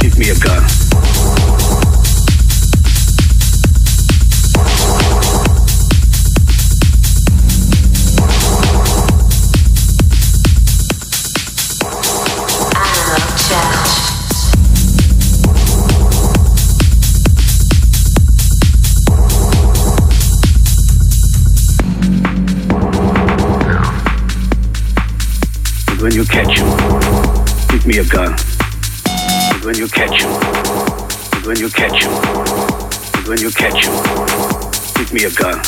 give me a gun. When you catch him, give me a gun when you catch him. When you catch him. When you catch him. Give me a gun.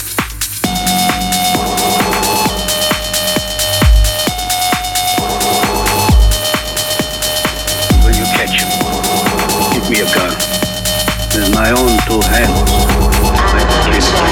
When you catch him. Give me a gun. With my own two hands, I will kill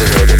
fascinated.